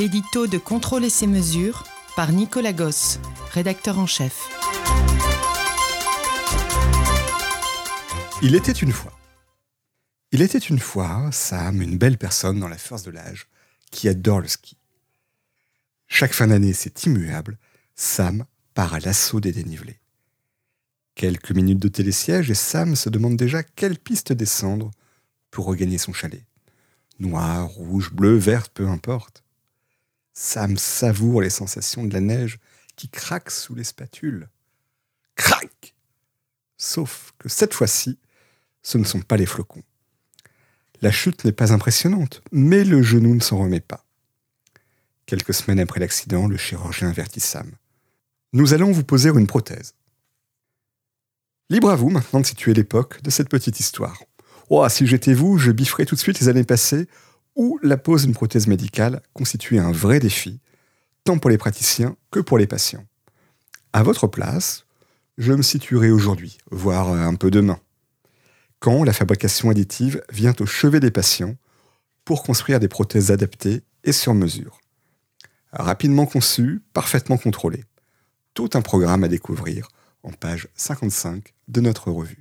L'édito de Contrôler ses mesures par Nicolas Gosse, rédacteur en chef. Il était une fois. Il était une fois, Sam, une belle personne dans la force de l'âge, qui adore le ski. Chaque fin d'année, c'est immuable, Sam part à l'assaut des dénivelés. Quelques minutes de télésiège et Sam se demande déjà quelle piste descendre pour regagner son chalet. Noir, rouge, bleu, vert, peu importe. Sam savoure les sensations de la neige qui craque sous les spatules. Crac Sauf que cette fois-ci, ce ne sont pas les flocons. La chute n'est pas impressionnante, mais le genou ne s'en remet pas. Quelques semaines après l'accident, le chirurgien avertit Sam. Nous allons vous poser une prothèse. Libre à vous maintenant de situer l'époque de cette petite histoire. Oh, si j'étais vous, je bifferais tout de suite les années passées où la pose d'une prothèse médicale constituait un vrai défi, tant pour les praticiens que pour les patients. À votre place, je me situerai aujourd'hui, voire un peu demain, quand la fabrication additive vient au chevet des patients pour construire des prothèses adaptées et sur mesure. Rapidement conçues, parfaitement contrôlées. Tout un programme à découvrir en page 55 de notre revue.